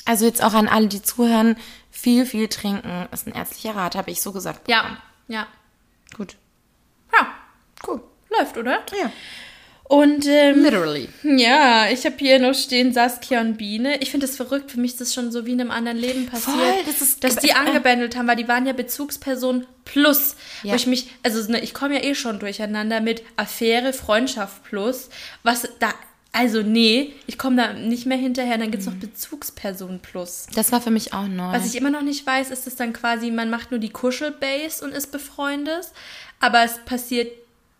Also jetzt auch an alle, die zuhören, viel, viel trinken ist ein ärztlicher Rat, habe ich so gesagt. Ja, ja. Gut. Ja, Cool. läuft, oder? Ja. Und ähm, Literally. ja, ich habe hier noch stehen Saskia und Biene. Ich finde das verrückt. Für mich ist das schon so wie in einem anderen Leben passiert. Voll, das ist- dass die äh, angebändelt haben, weil die waren ja Bezugsperson plus. Ja. Wo ich mich, also ne, ich komme ja eh schon durcheinander mit Affäre, Freundschaft plus. Was da, also nee, ich komme da nicht mehr hinterher. Dann gibt's noch Bezugsperson plus. Das war für mich auch neu. Was ich immer noch nicht weiß, ist es dann quasi, man macht nur die Kuschelbase und ist befreundet, aber es passiert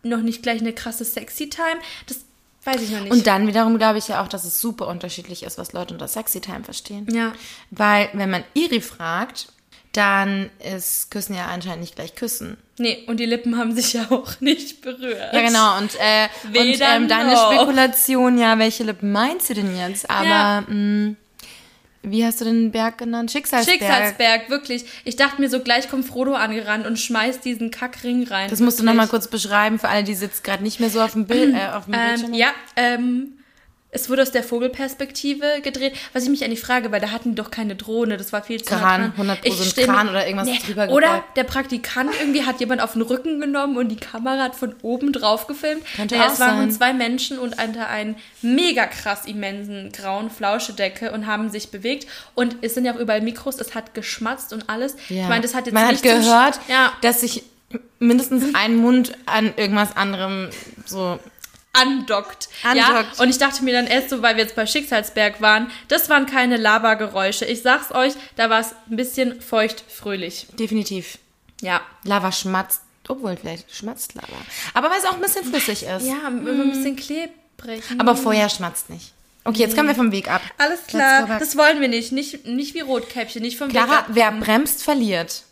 noch nicht gleich eine krasse Sexy-Time. Das weiß ich noch nicht. Und dann wiederum glaube ich ja auch, dass es super unterschiedlich ist, was Leute unter Sexy Time verstehen. Ja. Weil, wenn man Iri fragt, dann ist Küssen ja anscheinend nicht gleich Küssen. Nee, und die Lippen haben sich ja auch nicht berührt. Ja, genau. Und, äh, und Weder ähm, deine noch. Spekulation, ja, welche Lippen meinst du denn jetzt? Aber, Ja. mh, wie hast du den Berg genannt? Schicksalsberg. Schicksalsberg, wirklich. Ich dachte mir so, gleich kommt Frodo angerannt und schmeißt diesen Kackring rein. Das musst du noch Wirklich. mal kurz beschreiben für alle, die jetzt gerade nicht mehr so auf dem Bild, äh, auf dem Ähm, Bildschirm ja, ähm, es wurde aus der Vogelperspektive gedreht, was ich mich eigentlich frage, weil da hatten die doch keine Drohne, das war viel zu Kran, dran. 100 Ich mir- Kran oder irgendwas drüber Oder der Praktikant irgendwie hat jemand auf den Rücken genommen und die Kamera hat von oben drauf gefilmt. Könnte naja, es waren zwei Menschen und unter einen mega krass immensen grauen Flauschedecke und haben sich bewegt. Und es sind ja auch überall Mikros, es hat geschmatzt und alles. Ja. Ich meine, das hat jetzt Man hat nicht zum- gehört, ja, dass sich mindestens ein Mund an irgendwas anderem so andockt. Ja, und ich dachte mir dann erst so, weil wir jetzt bei Schicksalsberg waren, das waren keine Labergeräusche. Ich sag's euch, da war es ein bisschen feucht fröhlich. definitiv Ja. Lava schmatzt, obwohl vielleicht schmatzt Lava. Aber weil es auch ein bisschen flüssig ist. Ja, ein bisschen klebrig. Aber Feuer schmatzt nicht. Okay, jetzt kommen wir vom Weg ab. Alles klar, das wollen wir nicht. Nicht, nicht wie Rotkäppchen, nicht vom Weg Clara, ab. wer bremst, verliert.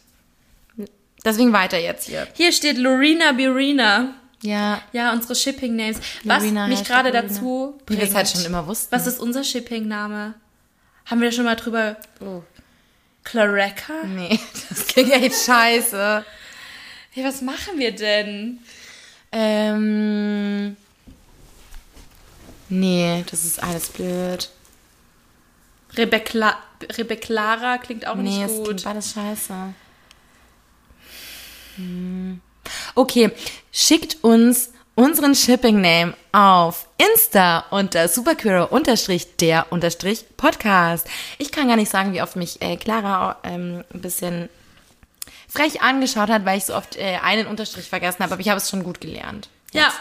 Deswegen weiter jetzt hier. Hier steht Lorena Birina. Ja, Ja, unsere Shipping Names. Was mich gerade dazu wie wir es bringt. halt schon immer wussten. Was ist unser Shipping-Name? Haben wir schon mal drüber... Oh. Clareka? Nee, das klingt echt scheiße. Hey, was machen wir denn? Ähm. Nee, das ist alles blöd. Rebecca, Rebecca klingt auch Nee, nicht gut. klingt alles scheiße. Hm. Okay, schickt uns unseren Shipping-Name auf Insta unter superqueero unterstrich der unterstrich Podcast. Ich kann gar nicht sagen, wie oft mich äh, Clara ähm, ein bisschen frech angeschaut hat, weil ich so oft äh, einen Unterstrich vergessen habe, aber ich habe es schon gut gelernt. Ja,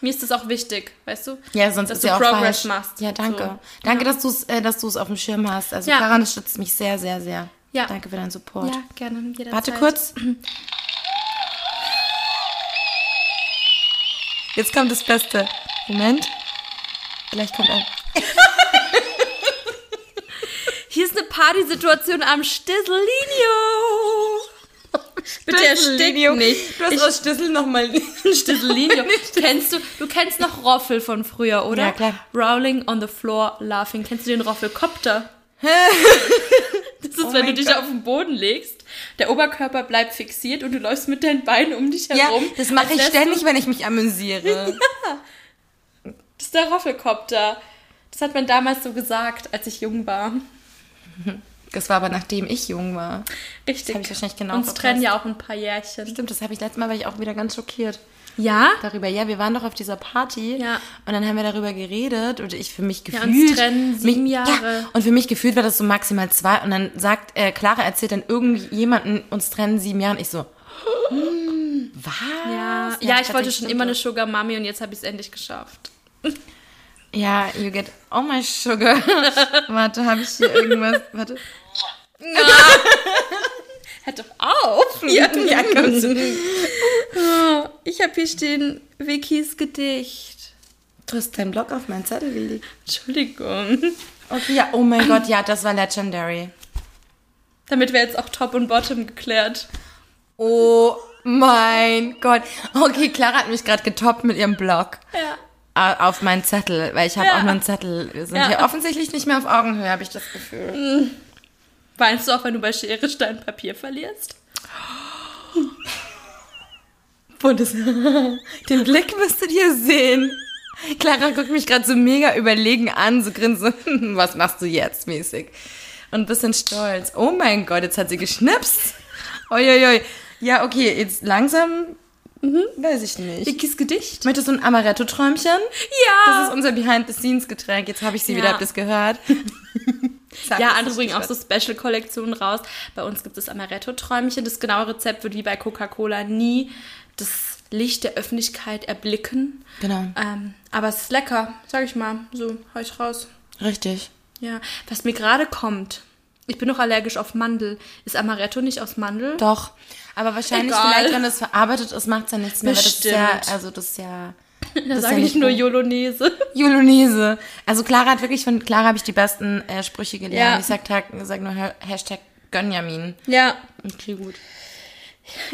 mir ist das auch wichtig, weißt du? Ja, sonst dass ist du ja auch Progress falsch. machst. Ja, danke. So. Danke, dass du es äh, dass auf dem Schirm hast. Also Ja. Clara unterstützt mich sehr, sehr, sehr. Ja. Danke für deinen Support. Ja, gerne. Jederzeit. Warte kurz. Jetzt kommt das Beste. Moment. Vielleicht kommt ein. Hier ist eine Partysituation am Stisselinio. Bitte erstick nicht. Du hast Ich- aus Stissel nochmal. Stisselinio. kennst du, du kennst noch Roffel von früher, oder? Ja, klar. Rolling on the floor, laughing. Kennst du den Roffelkopter? Das ist, Oh wenn du mein dich Gott. auf den Boden legst, der Oberkörper bleibt fixiert und du läufst mit deinen Beinen um dich Ja, herum. das mache ich ständig, wenn ich mich amüsiere. Du, das ist der Roffelkopter. Das hat man damals so gesagt, als ich jung war. Das war aber nachdem ich jung war. Richtig. hab ich wahrscheinlich genau Uns verpasst. trennen ja auch ein paar Jährchen. Stimmt, das habe ich letztes Mal, war ich auch wieder ganz schockiert Ja? darüber. Ja, wir waren doch auf dieser Party Ja. und dann haben wir darüber geredet und ich für mich Ja, gefühlt. uns trennen sieben mich, Jahre. Ja, und für mich gefühlt war das so maximal zwei und dann sagt, äh, Clara erzählt dann irgendjemanden, uns trennen sieben Jahre und ich so, hm, was? Ja, ja, ich wollte schon immer eine. Sugar Mami und jetzt habe ich es endlich geschafft. Ja, you get all my sugar. Warte, habe ich hier irgendwas? Warte. Hört doch auf! Ja, ja, komm. Oh, Ich habe hier stehen Vickys Gedicht. Du hast deinen Block auf meinen Zettel gelegt. Entschuldigung. Okay, ja, oh mein Gott, ja, das war legendary. Damit wäre jetzt auch Top und Bottom geklärt. Oh mein Gott. Okay, Clara hat mich gerade getoppt mit ihrem Blog. Ja. Auf meinen Zettel, weil ich habe Ja. auch nur einen Zettel. Wir sind Ja. hier offensichtlich nicht mehr auf Augenhöhe, habe ich das Gefühl. Weinst du auch, wenn du bei Schere, Stein, Papier verlierst? Bundes Den Blick müsstet ihr sehen. Clara guckt mich gerade so mega überlegen an, so grinst so, was machst du jetzt mäßig? Und ein bisschen stolz. Oh mein Gott, jetzt hat sie geschnipst. Uiuiui. Ja, okay, jetzt langsam, weiß ich nicht. Vickys Gedicht? Möchtest du ein Amaretto-Träumchen? Ja! Das ist unser Behind-the-Scenes-Getränk. Jetzt habe ich sie Ja. wieder, habt ihr's gehört? Sag Ja, andere bringen auch so Special-Kollektionen raus. Bei uns gibt es Amaretto-Träumchen. Das genaue Rezept wird wie bei Coca-Cola nie das Licht der Öffentlichkeit erblicken. Genau, Ähm, aber es ist lecker, sag ich mal. So, hau ich raus. richtig. Ja, was mir gerade kommt. Ich bin noch allergisch auf Mandel. Ist Amaretto nicht aus Mandel? Doch. Aber wahrscheinlich Egal. vielleicht, wenn es verarbeitet ist, macht es ja nichts mehr. Weil das ist ja, Bestimmt. also das ist ja Da sage ja ich nur. Jolonese. Julonese. Also Clara hat wirklich von Clara habe ich die besten äh, Sprüche gelernt. Ja. Ich sag, Tag, sag nur Ha- Hashtag Gönjamin. Ja, Okay, gut.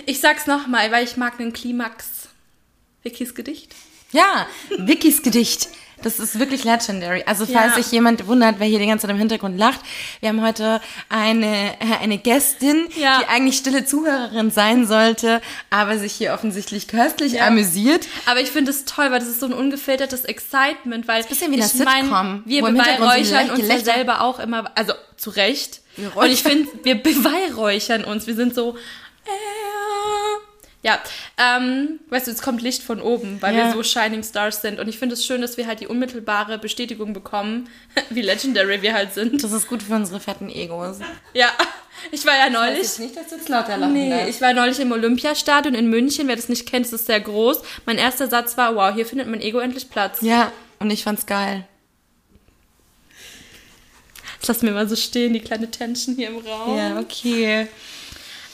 ich sag's nochmal, weil ich mag den Klimax. Vickys Gedicht. Ja, Vickys Gedicht. Das ist wirklich legendary. Also falls Ja. sich jemand wundert, wer hier die ganze Zeit im Hintergrund lacht, wir haben heute eine, äh, eine Gästin, Ja. die eigentlich stille Zuhörerin sein sollte, aber sich hier offensichtlich köstlich Ja. amüsiert. Aber ich finde es toll, weil das ist so ein ungefiltertes Excitement, weil bisschen wie eine mein, Sitcom, wir beweihräuchern uns ja selber auch immer, also zu Recht. Und ich finde, wir beweihräuchern uns. Wir sind so, äh, ja, ähm, weißt du, es kommt Licht von oben, weil Ja. wir so Shining Stars sind. Und ich finde es schön, dass wir halt die unmittelbare Bestätigung bekommen, wie legendary wir halt sind. Das ist gut für unsere fetten Egos. Ja, ich war ja neulich. Ich nicht, dass du jetzt lauter lachen Nee, darfst. ich war neulich im Olympiastadion in München. Wer das nicht kennt, es ist sehr groß. Mein erster Satz war, wow, hier findet mein Ego endlich Platz. Ja, und ich fand's geil. Das lassen wir mal so stehen, die kleine Tension hier im Raum. Ja, okay.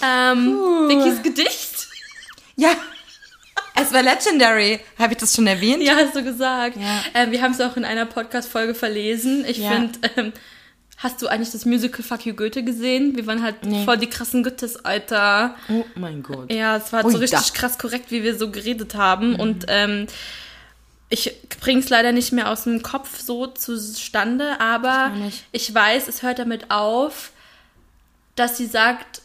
Ähm. Vickys Gedicht? Ja, es war legendary. Habe ich das schon erwähnt? Ja, hast du gesagt. Ja. Ähm, wir haben es auch in einer Podcast-Folge verlesen. Ich Ja. finde, ähm, hast du eigentlich das Musical Fuck You Goethe gesehen? Wir waren halt Nee. voll die krassen Goethes, Alter. Oh mein Gott. Ja, es war halt Ui, so richtig da. Mhm. krass korrekt, wie wir so geredet haben. Und ähm, ich bring's leider nicht mehr aus dem Kopf so zustande, aber Ich ich weiß, es hört damit auf, dass sie sagt,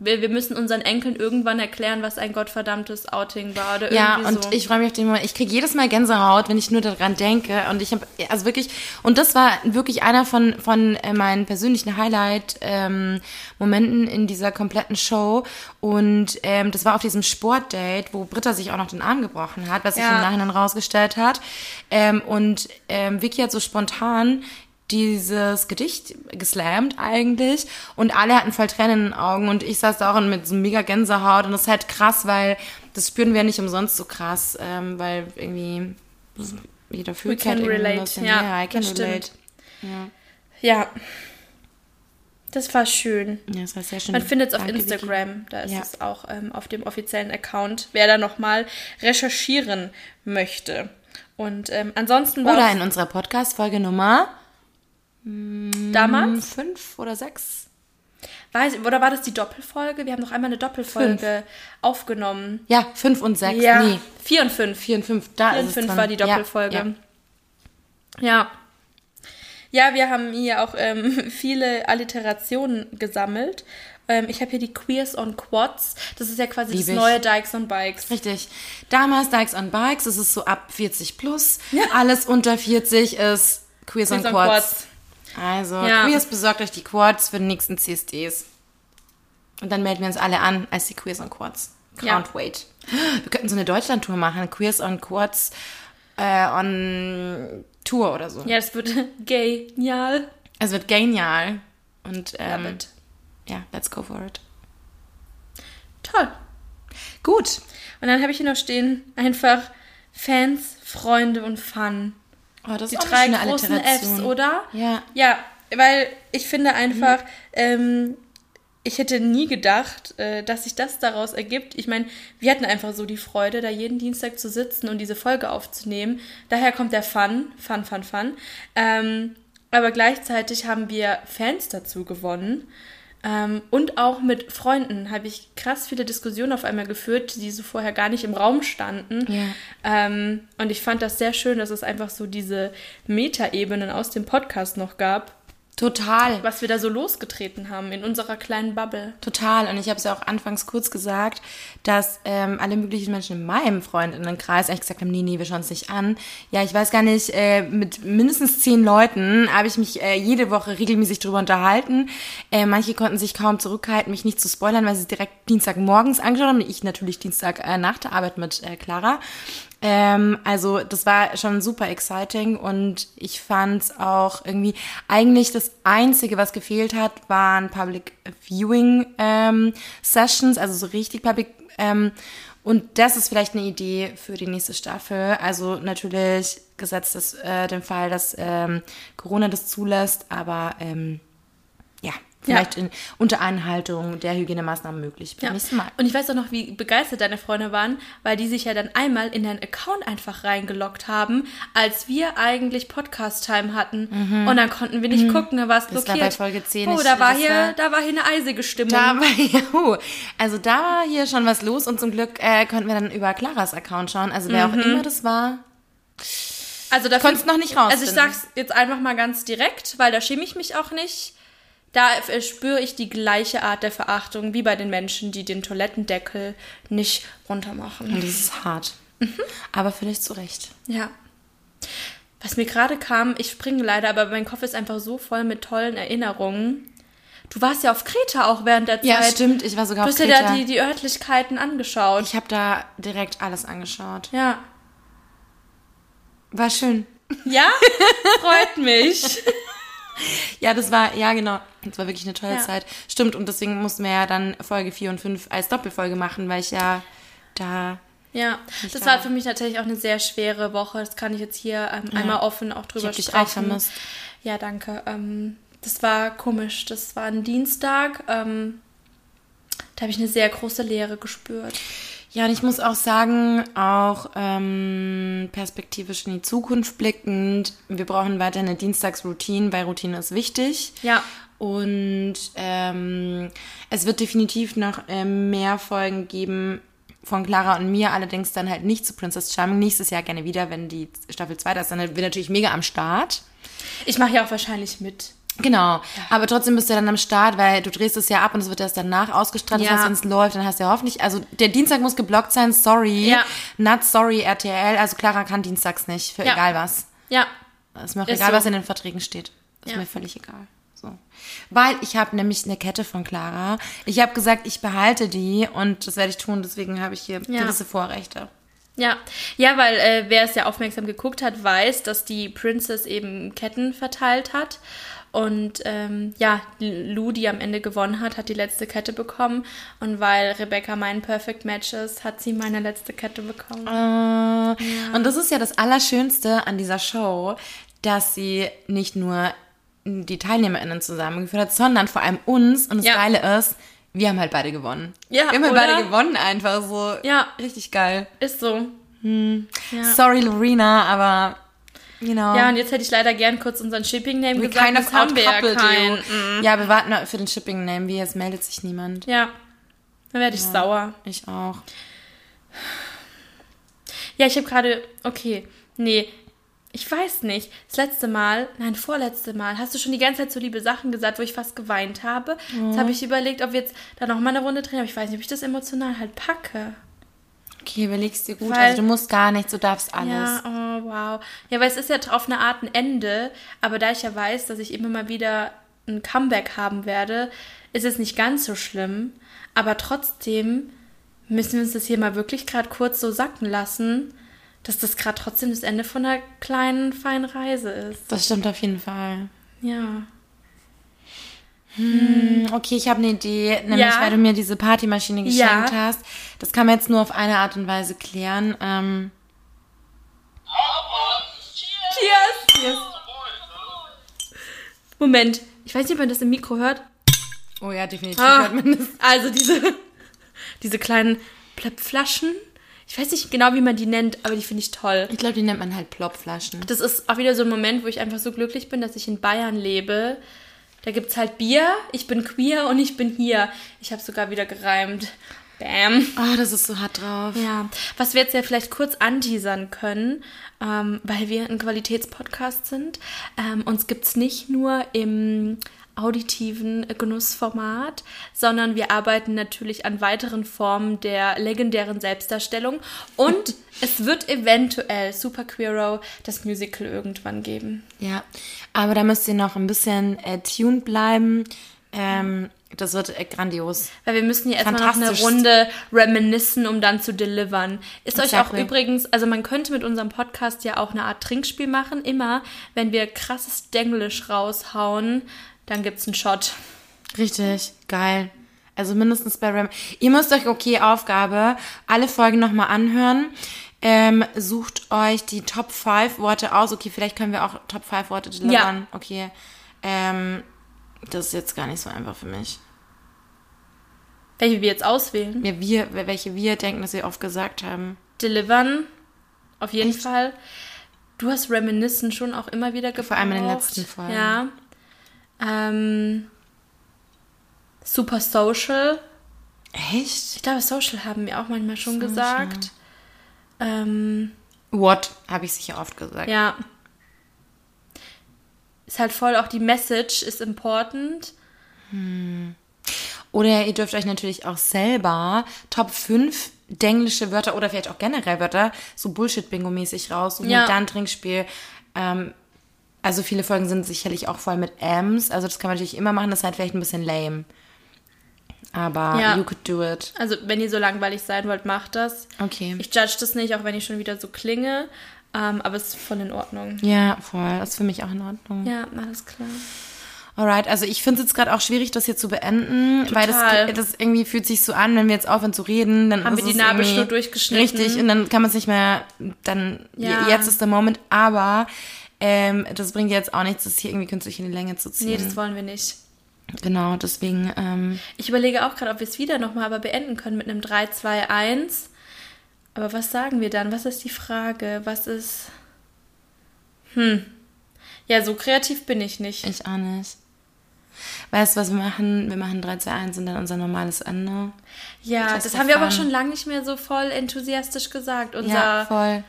wir, wir müssen unseren Enkeln irgendwann erklären, was ein gottverdammtes Outing war oder Ja, irgendwie und so. ich freue mich auf den Moment. Ich kriege jedes Mal Gänsehaut, wenn ich nur daran denke. Und ich habe, also wirklich, und das war wirklich einer von, von äh, meinen persönlichen Highlight-Momenten in dieser kompletten Show. Und ähm, das war auf diesem Sportdate, wo Britta sich auch noch den Arm gebrochen hat, was sich Ja. im Nachhinein rausgestellt hat. Ähm, und ähm, Vicky hat so spontan dieses Gedicht geslammt eigentlich und alle hatten voll Tränen in den Augen und ich saß da auch mit so mega Gänsehaut und das ist halt krass, weil das spüren wir nicht umsonst so krass, ähm, weil irgendwie jeder fühlt can halt relate. Ja, Ja, I can das relate. stimmt. ja. Das war schön. Ja, das war sehr schön. Man findet es auf Danke, Vicky. Instagram, da ist Ja. es auch ähm, auf dem offiziellen Account, wer da nochmal recherchieren möchte. Und ähm, ansonsten war Oder in unserer Podcast-Folge Nummer damals, fünf oder sechs. weiß, oder war das die Doppelfolge? Wir haben noch einmal eine Doppelfolge aufgenommen. Ja, fünf und sechs. Ja, Nee, vier und fünf. vier und fünf. Da Vier und fünf war die Ja, Doppelfolge. Ja, Ja. Ja, wir haben hier auch ähm, viele Alliterationen gesammelt. Ähm, ich habe hier die Queers on Quads. Das ist ja quasi Lieb das ich. neue Dykes on Bikes. Richtig. Damals Dykes on Bikes, es ist so ab 40 plus. Alles unter 40 ist Queers, on Queers on Quads. Quads. Also, Ja. Queers besorgt euch die Quads für den nächsten CSDs. Und dann melden wir uns alle an als die Queers on Quads. Can't Ja. wait. Wir könnten so eine Deutschland-Tour machen. Queers on Quads äh, on Tour oder so. Ja, das wird genial. Es wird genial. Und ähm, Love it. ja, let's go for it. Toll. Gut. Und dann habe ich hier noch stehen, einfach Fans, Freunde und Fun. Oh, das Die ist auch drei eine großen Alliteration. Fs, oder? Ja. Ja, weil ich finde einfach, ähm, ich hätte nie gedacht, äh, dass sich das daraus ergibt. Ich meine, wir hatten einfach so die Freude, da jeden Dienstag zu sitzen und diese Folge aufzunehmen. Daher kommt der Fun, Fun, Fun, Fun. Ähm, aber gleichzeitig haben wir Fans dazu gewonnen. Ähm, und auch mit Freunden habe ich krass viele Diskussionen auf einmal geführt, die so vorher gar nicht im Raum standen. Ja. Ähm, und ich fand das sehr schön, dass es einfach so diese Metaebenen aus dem Podcast noch gab, Total. was wir da so losgetreten haben in unserer kleinen Bubble. Total. Und ich habe es ja auch anfangs kurz gesagt, dass ähm, alle möglichen Menschen in meinem Freundinnenkreis eigentlich gesagt haben, nee, nee, wir schauen es nicht an. Ja, ich weiß gar nicht, äh, mit mindestens zehn Leuten habe ich mich äh, jede Woche regelmäßig drüber unterhalten. Äh, manche konnten sich kaum zurückhalten, mich nicht zu spoilern, weil sie es direkt Dienstagmorgens angeschaut haben. Ich natürlich Dienstag äh, nach der Arbeit mit äh, Clara. Ähm, also das war schon super exciting und ich fand auch irgendwie eigentlich das Einzige, was gefehlt hat, waren Public Viewing ähm, Sessions, also so richtig Public ähm, und das ist vielleicht eine Idee für die nächste Staffel. Also natürlich gesetzt das, äh, den Fall, dass ähm, Corona das zulässt, aber ähm, ja, vielleicht in, unter Einhaltung der Hygienemaßnahmen möglich beim Ja. nächsten Mal. Und ich weiß auch noch, wie begeistert deine Freunde waren, weil die sich ja dann einmal in deinen Account einfach reingeloggt haben, als wir eigentlich Podcast-Time hatten. Und dann konnten wir nicht gucken, da war es Mhm. Das war blockiert. bei Folge 10 Oh, da war, hier, war- da war hier eine eisige Stimmung. Da war, ja, oh, also da war hier schon was los und zum Glück äh, konnten wir dann über Claras Account schauen. Also wer auch immer das war. Also da Konntest noch nicht Also ich sag's jetzt einfach mal ganz direkt, weil da schäme ich mich auch nicht. Da spüre ich die gleiche Art der Verachtung wie bei den Menschen, die den Toilettendeckel nicht runtermachen. Und das ist hart. Aber vielleicht zu Recht. Ja. Was mir gerade kam, ich springe leider, aber mein Kopf ist einfach so voll mit tollen Erinnerungen. Du warst ja auf Kreta auch während der Ja, Zeit. stimmt. Ich war sogar Du auf hast ja da Kreta. die, die Örtlichkeiten angeschaut. ich habe da direkt alles angeschaut. ja. War schön. Ja? Freut mich. Ja, das war, ja genau, das war wirklich eine tolle Ja. Zeit. Stimmt, und deswegen mussten wir ja dann Folge 4 und 5 als Doppelfolge machen, weil ich ja da Ja, das da. war für mich natürlich auch eine sehr schwere Woche. Das kann ich jetzt hier ähm, einmal offen auch drüber dich sprechen. auch vermisst. Ja, danke. Ähm, das war komisch. Das war ein Dienstag. Ähm, da habe ich eine sehr große Leere gespürt. Ja, und ich muss auch sagen, auch ähm, perspektivisch in die Zukunft blickend, wir brauchen weiter eine Dienstagsroutine, weil Routine ist wichtig. Ja. Und ähm, es wird definitiv noch ähm, mehr Folgen geben von Clara und mir, allerdings dann halt nicht zu Princess Charming. Nächstes Jahr gerne wieder, wenn die Staffel 2 da ist. Dann sind wir natürlich mega am Start. Ich mache ja auch wahrscheinlich mit. Genau, aber trotzdem bist du dann am Start, weil du drehst es ja ab und es wird erst danach ausgestrahlt. Ja. Das heißt, wenn es läuft, dann hast du ja hoffentlich, also der Dienstag muss geblockt sein, sorry. Ja. Not sorry, RTL. Also Clara kann dienstags nicht, für Ja. egal was. Ja. Ist mir auch Ist egal, so. was in den Verträgen steht. Ist Ja. mir völlig egal. So. Weil ich habe nämlich eine Kette von Clara. Ich habe gesagt, ich behalte die und das werde ich tun, deswegen habe ich hier Ja. gewisse Vorrechte. Ja, ja, weil äh, wer es ja aufmerksam geguckt hat, weiß, dass die Princess eben Ketten verteilt hat. Und ähm, ja, Lou, die am Ende gewonnen hat, hat die letzte Kette bekommen. Und weil Rebecca mein Perfect Match ist, hat sie meine letzte Kette bekommen. Äh, Und das ist ja das Allerschönste an dieser Show, dass sie nicht nur die TeilnehmerInnen zusammengeführt hat, sondern vor allem uns. Und das Ja. Geile ist, wir haben halt beide gewonnen. Ja, wir haben halt oder? beide gewonnen einfach so. Ja. Richtig geil. Ist so. Ja. Sorry, Lorena, aber, know. Ja, und jetzt hätte ich leider gern kurz unseren Shipping-Name gesagt. of das haben wir ja keinen. you. Ja, wir warten für den Shipping-Name, wie es meldet sich niemand. Ja, dann werde ich sauer. Ich auch. Ja, ich habe gerade, okay, nee, ich weiß nicht. Das letzte Mal, nein, vorletzte Mal, hast du schon die ganze Zeit so liebe Sachen gesagt, wo ich fast geweint habe. Jetzt habe ich überlegt, ob wir jetzt da noch mal eine Runde drehen, aber ich weiß nicht, ob ich das emotional halt packe. Okay, überlegst dir gut. Weil- also du musst gar nichts, du darfst alles. Ja, oh, wow. Ja, weil es ist ja auf eine Art ein Ende, aber da ich ja weiß, dass ich immer mal wieder ein Comeback haben werde, ist es nicht ganz so schlimm. Aber trotzdem müssen wir uns das hier mal wirklich gerade kurz so sacken lassen, dass das gerade trotzdem das Ende von einer kleinen, feinen Reise ist. Das stimmt auf jeden Fall. Ja. Hm, Okay, ich habe eine Idee, nämlich Ja. weil du mir diese Partymaschine geschenkt Ja. hast. Das kann man jetzt nur auf eine Art und Weise klären. Ähm, Cheers! Moment, ich weiß nicht, ob man das im Mikro hört. oh ja, definitiv Ah, hört man das. also diese, diese kleinen Plöppflaschen. Ich weiß nicht genau, wie man die nennt, aber die finde ich toll. Ich glaube, die nennt man halt Plopflaschen. Das ist auch wieder so ein Moment, wo ich einfach so glücklich bin, dass ich in Bayern lebe. Da gibt's halt Bier, ich bin queer und ich bin hier. Ich habe sogar wieder gereimt. Bam. Oh, das ist so hart drauf. Ja, was wir jetzt ja vielleicht kurz anteasern können, ähm, weil wir ein Qualitätspodcast sind. Ähm, uns gibt's nicht nur im auditiven Genussformat, sondern wir arbeiten natürlich an weiteren Formen der legendären Selbstdarstellung und es wird eventuell Super Queero das Musical irgendwann geben. Ja, aber da müsst ihr noch ein bisschen äh, tuned bleiben. Ähm, das wird äh, grandios. Weil wir müssen ja erstmal noch eine. Runde reminiscen, um dann zu delivern. Ist euch auch Exactly. übrigens, also man könnte mit unserem Podcast ja auch eine Art Trinkspiel machen. Immer, wenn wir krasses Denglisch raushauen, dann gibt's einen Shot. Richtig, geil. Also mindestens bei Ram. Ihr müsst euch, okay, Aufgabe, alle Folgen nochmal anhören. Ähm, sucht euch die Top 5 Worte aus. Okay, vielleicht können wir auch Top 5 Worte delivern. Okay. Ähm, das ist jetzt gar nicht so einfach für mich. Welche wir jetzt auswählen. Ja, wir, welche wir denken, dass wir oft gesagt haben. Delivern, auf jeden Fall. Du hast Reminiscen schon auch immer wieder gebraucht. Vor allem in den letzten Folgen. Ja. Ähm, super Social. Echt? Ich glaube, Social haben wir auch manchmal schon gesagt. Ähm, What? Habe ich sicher oft gesagt. Ja. Ist halt voll auch die Message ist important. Oder ihr dürft euch natürlich auch selber Top 5 denglische Wörter oder vielleicht auch generell Wörter so Bullshit-Bingo-mäßig raus und Ja. dann Trinkspiel. Ähm, also viele Folgen sind sicherlich auch voll mit M's. Also das kann man natürlich immer machen. Das ist halt vielleicht ein bisschen lame. Aber Ja. you could do it. Also, wenn ihr so langweilig sein wollt, macht das. Okay. Ich judge das nicht, auch wenn ich schon wieder so klinge. Ähm, aber es ist voll in Ordnung. ja, voll. Das ist für mich auch in Ordnung. Ja, alles klar. Alright, also ich finde es jetzt gerade auch schwierig, das hier zu beenden, weil Total. das, das irgendwie fühlt sich so an, wenn wir jetzt aufhören zu reden, dann Haben wir die Nabelschnur durchgeschnitten. Richtig, und dann kann man es nicht mehr, dann, Ja. jetzt ist der Moment, aber ähm, das bringt jetzt auch nichts, das hier irgendwie künstlich in die Länge zu ziehen. Nee, das wollen wir nicht. genau, deswegen, ähm, Ich überlege auch gerade, ob wir es wieder nochmal aber beenden können mit einem 3, 2, 1. Aber was sagen wir dann? Was ist die Frage? Was ist. Hm. Ja, so kreativ bin ich nicht. ich auch nicht. Weißt du, was wir machen? Wir machen 3, 2, 1 und dann unser normales Ende. Ja, das haben wir aber schon lange nicht mehr so voll enthusiastisch gesagt. Unser, ja, voll.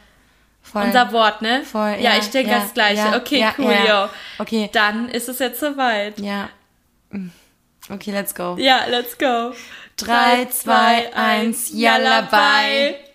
Voll. Unser Wort, ne? Voll, Ja, ja, ich denke ja, das Gleiche. ja, okay, cool, ja. yo. Okay. Dann ist es jetzt soweit. Ja. Okay, let's go. Ja, let's go. Drei, zwei, eins, yalla, bye.